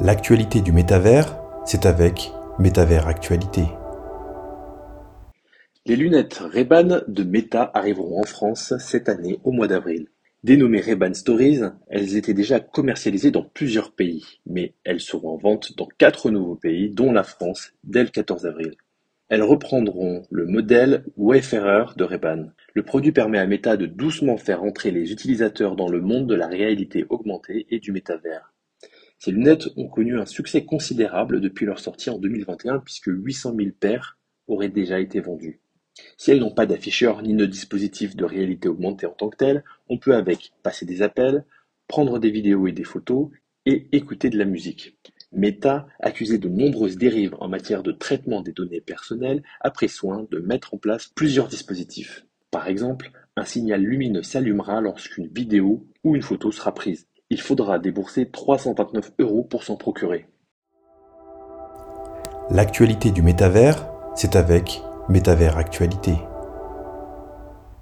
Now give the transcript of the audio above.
L'actualité du métavers, c'est avec Métavers Actualité. Les lunettes Ray-Ban de Meta arriveront en France cette année au mois d'avril. Dénommées Ray-Ban Stories, elles étaient déjà commercialisées dans plusieurs pays, mais elles seront en vente dans quatre nouveaux pays, dont la France, dès le 14 avril. Elles reprendront le modèle Wayfarer de Ray-Ban. Le produit permet à Meta de doucement faire entrer les utilisateurs dans le monde de la réalité augmentée et du métavers. Ces lunettes ont connu un succès considérable depuis leur sortie en 2021 puisque 800 000 paires auraient déjà été vendues. Si elles n'ont pas d'afficheur ni de dispositif de réalité augmentée en tant que tel, on peut avec passer des appels, prendre des vidéos et des photos et écouter de la musique. Meta, accusé de nombreuses dérives en matière de traitement des données personnelles, a pris soin de mettre en place plusieurs dispositifs. Par exemple, un signal lumineux s'allumera lorsqu'une vidéo ou une photo sera prise. Il faudra débourser 329 euros pour s'en procurer. L'actualité du métavers, c'est avec Métavers Actualité.